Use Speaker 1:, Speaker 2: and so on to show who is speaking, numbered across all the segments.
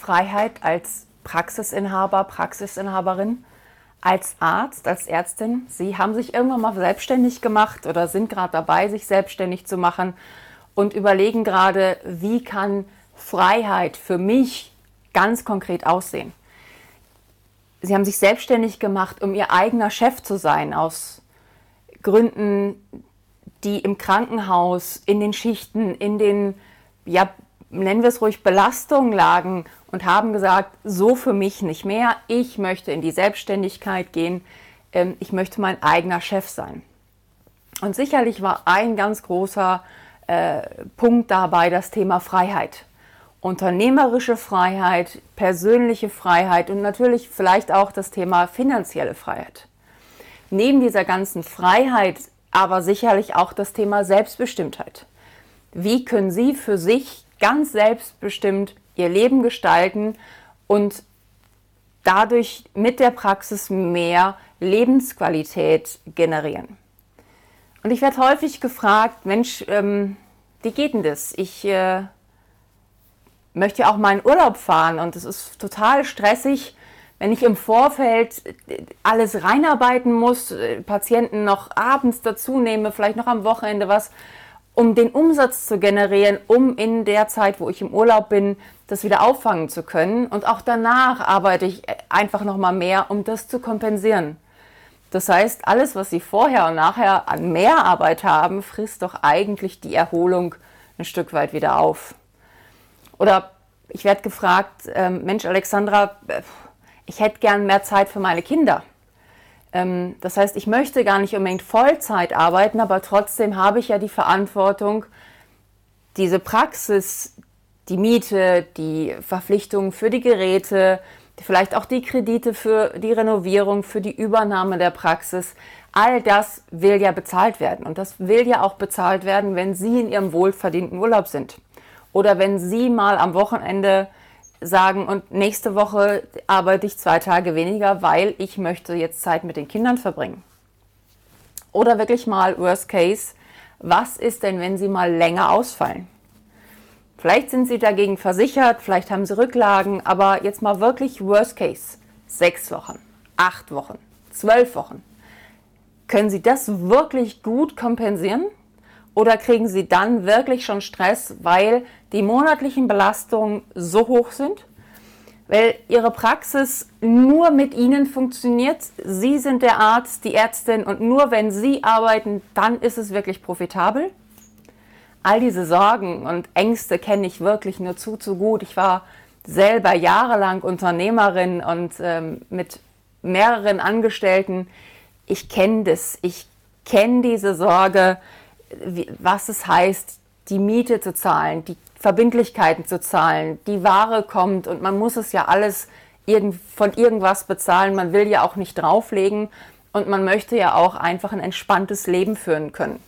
Speaker 1: Freiheit als Praxisinhaber, Praxisinhaberin, als Arzt, als Ärztin. Sie haben sich irgendwann mal selbstständig gemacht oder sind gerade dabei, sich selbstständig zu machen und überlegen gerade, wie kann Freiheit für mich ganz konkret aussehen. Sie haben sich selbstständig gemacht, um ihr eigener Chef zu sein, aus Gründen, die im Krankenhaus, in den Schichten, in den, ja, nennen wir es ruhig, Belastungen lagen und haben gesagt, so für mich nicht mehr, ich möchte in die Selbstständigkeit gehen, ähm, ich möchte mein eigener Chef sein. Und sicherlich war ein ganz großer äh, Punkt dabei das Thema Freiheit unternehmerische Freiheit, persönliche Freiheit und natürlich vielleicht auch das Thema finanzielle Freiheit. Neben dieser ganzen Freiheit aber sicherlich auch das Thema Selbstbestimmtheit. Wie können Sie für sich ganz selbstbestimmt Ihr Leben gestalten und dadurch mit der Praxis mehr Lebensqualität generieren? Und ich werde häufig gefragt, Mensch, ähm, wie geht denn das? Ich äh, möchte ja auch mal in Urlaub fahren und es ist total stressig, wenn ich im Vorfeld alles reinarbeiten muss, äh, Patienten noch abends dazu nehme, vielleicht noch am Wochenende was, um den Umsatz zu generieren, um in der Zeit, wo ich im Urlaub bin, das wieder auffangen zu können. Und auch danach arbeite ich einfach noch mal mehr, um das zu kompensieren. Das heißt, alles, was Sie vorher und nachher an Mehrarbeit haben, frisst doch eigentlich die Erholung ein Stück weit wieder auf. Oder ich werde gefragt, ähm, Mensch, Alexandra, ich hätte gern mehr Zeit für meine Kinder. Ähm, das heißt, ich möchte gar nicht unbedingt Vollzeit arbeiten, aber trotzdem habe ich ja die Verantwortung, diese Praxis, die Miete, die Verpflichtungen für die Geräte, vielleicht auch die Kredite für die Renovierung, für die Übernahme der Praxis, all das will ja bezahlt werden. Und das will ja auch bezahlt werden, wenn Sie in Ihrem wohlverdienten Urlaub sind. Oder wenn Sie mal am Wochenende sagen, und nächste Woche arbeite ich zwei Tage weniger, weil ich möchte jetzt Zeit mit den Kindern verbringen. Oder wirklich mal Worst Case, was ist denn, wenn Sie mal länger ausfallen? Vielleicht sind Sie dagegen versichert, vielleicht haben Sie Rücklagen, aber jetzt mal wirklich Worst Case. Sechs Wochen, acht Wochen, zwölf Wochen. Können Sie das wirklich gut kompensieren? Oder kriegen Sie dann wirklich schon Stress, weil die monatlichen Belastungen so hoch sind? Weil Ihre Praxis nur mit Ihnen funktioniert. Sie sind der Arzt, die Ärztin und nur wenn Sie arbeiten, dann ist es wirklich profitabel. All diese Sorgen und Ängste kenne ich wirklich nur zu, zu gut. Ich war selber jahrelang Unternehmerin und ähm, mit mehreren Angestellten. Ich kenne das. Ich kenne diese Sorge was es heißt, die Miete zu zahlen, die Verbindlichkeiten zu zahlen, die Ware kommt und man muss es ja alles von irgendwas bezahlen. Man will ja auch nicht drauflegen und man möchte ja auch einfach ein entspanntes Leben führen können.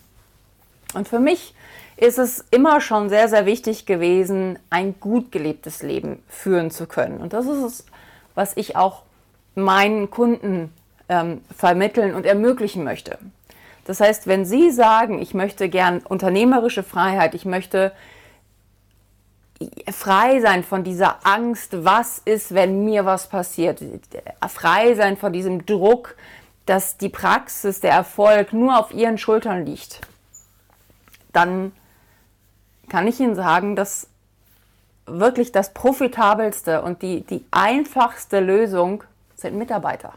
Speaker 1: Und für mich ist es immer schon sehr, sehr wichtig gewesen, ein gut gelebtes Leben führen zu können. Und das ist es, was ich auch meinen Kunden ähm, vermitteln und ermöglichen möchte. Das heißt, wenn Sie sagen, ich möchte gern unternehmerische Freiheit, ich möchte frei sein von dieser Angst, was ist, wenn mir was passiert, frei sein von diesem Druck, dass die Praxis, der Erfolg nur auf Ihren Schultern liegt, dann kann ich Ihnen sagen, dass wirklich das profitabelste und die, die einfachste Lösung sind Mitarbeiter.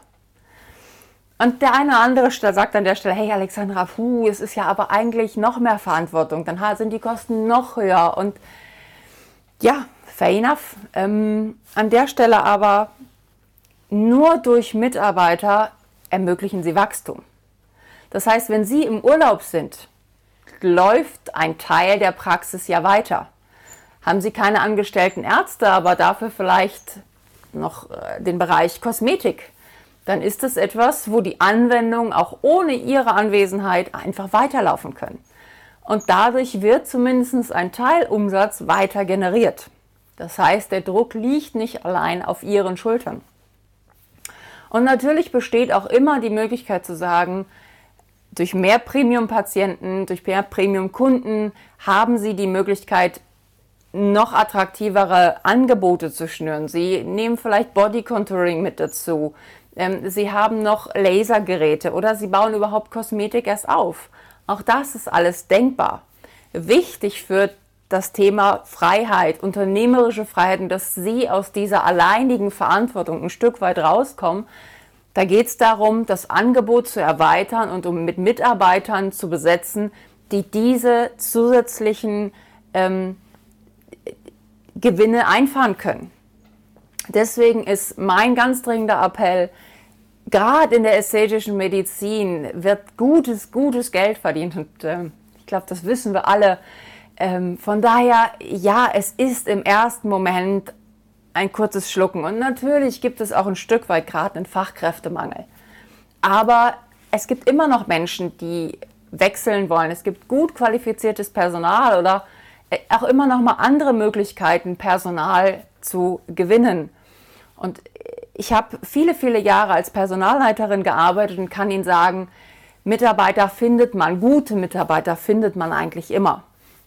Speaker 1: Und der eine oder andere sagt an der Stelle, hey Alexandra, puh, es ist ja aber eigentlich noch mehr Verantwortung, dann sind die Kosten noch höher. Und ja, fair enough. Ähm, an der Stelle aber nur durch Mitarbeiter ermöglichen sie Wachstum. Das heißt, wenn Sie im Urlaub sind, läuft ein Teil der Praxis ja weiter. Haben Sie keine angestellten Ärzte, aber dafür vielleicht noch äh, den Bereich Kosmetik dann ist es etwas, wo die Anwendungen auch ohne Ihre Anwesenheit einfach weiterlaufen können. Und dadurch wird zumindest ein Teilumsatz weiter generiert. Das heißt, der Druck liegt nicht allein auf Ihren Schultern. Und natürlich besteht auch immer die Möglichkeit zu sagen, durch mehr Premium-Patienten, durch mehr Premium-Kunden haben Sie die Möglichkeit, noch attraktivere Angebote zu schnüren. Sie nehmen vielleicht Body Contouring mit dazu. Ähm, sie haben noch Lasergeräte oder sie bauen überhaupt Kosmetik erst auf. Auch das ist alles denkbar. Wichtig für das Thema Freiheit, unternehmerische Freiheit und dass Sie aus dieser alleinigen Verantwortung ein Stück weit rauskommen. Da geht es darum, das Angebot zu erweitern und um mit Mitarbeitern zu besetzen, die diese zusätzlichen ähm, Gewinne einfahren können. Deswegen ist mein ganz dringender Appell, gerade in der ästhetischen Medizin wird gutes, gutes Geld verdient und äh, ich glaube, das wissen wir alle. Ähm, von daher, ja, es ist im ersten Moment ein kurzes Schlucken und natürlich gibt es auch ein Stück weit gerade einen Fachkräftemangel. Aber es gibt immer noch Menschen, die wechseln wollen. Es gibt gut qualifiziertes Personal oder auch immer noch mal andere Möglichkeiten, Personal zu gewinnen. Und ich habe viele, viele Jahre als Personalleiterin gearbeitet und kann Ihnen sagen, Mitarbeiter findet man, gute Mitarbeiter findet man eigentlich immer.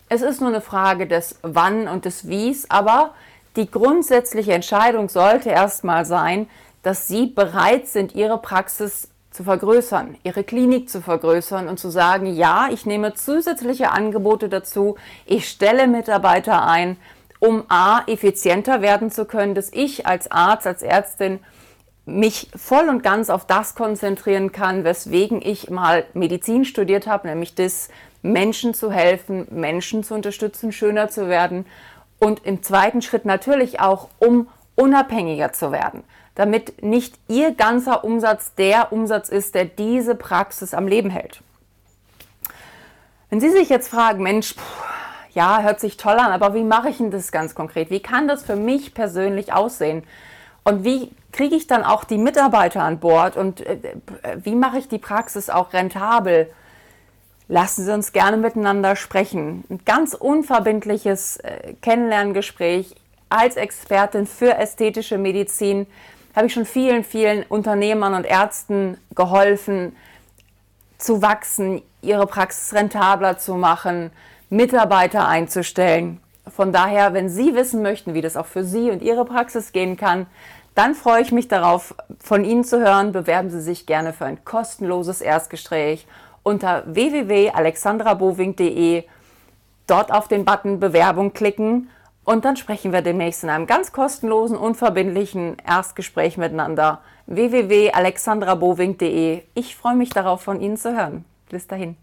Speaker 1: Es ist nur eine Frage des Wann und des Wies, aber die grundsätzliche Entscheidung sollte erstmal sein, dass Sie bereit sind, Ihre Praxis zu vergrößern, Ihre Klinik zu vergrößern und zu sagen, ja, ich nehme zusätzliche Angebote dazu, ich stelle Mitarbeiter ein, um a, effizienter werden zu können, dass ich als Arzt, als Ärztin mich voll und ganz auf das konzentrieren kann, weswegen ich mal Medizin studiert habe, nämlich das, Menschen zu helfen, Menschen zu unterstützen, schöner zu werden und im zweiten Schritt natürlich auch, um unabhängiger zu werden, damit nicht Ihr ganzer Umsatz der Umsatz ist, der diese Praxis am Leben hält. Wenn Sie sich jetzt fragen, Mensch, puh, ja, hört sich toll an, aber wie mache ich denn das ganz konkret? Wie kann das für mich persönlich aussehen? Und wie kriege ich dann auch die Mitarbeiter an Bord? Und äh, wie mache ich die Praxis auch rentabel? Lassen Sie uns gerne miteinander sprechen. Ein ganz unverbindliches äh, Kennenlerngespräch als Expertin für ästhetische Medizin habe ich schon vielen, vielen Unternehmern und Ärzten geholfen, zu wachsen, ihre Praxis rentabler zu machen, Mitarbeiter einzustellen. Von daher, wenn Sie wissen möchten, wie das auch für Sie und Ihre Praxis gehen kann, dann freue ich mich darauf, von Ihnen zu hören. Bewerben Sie sich gerne für ein kostenloses Erstgespräch unter www.alexandraboving.de. Dort auf den Button Bewerbung klicken und dann sprechen wir demnächst in einem ganz kostenlosen, unverbindlichen Erstgespräch miteinander. www.alexandraboving.de. Ich freue mich darauf, von Ihnen zu hören. Bis dahin.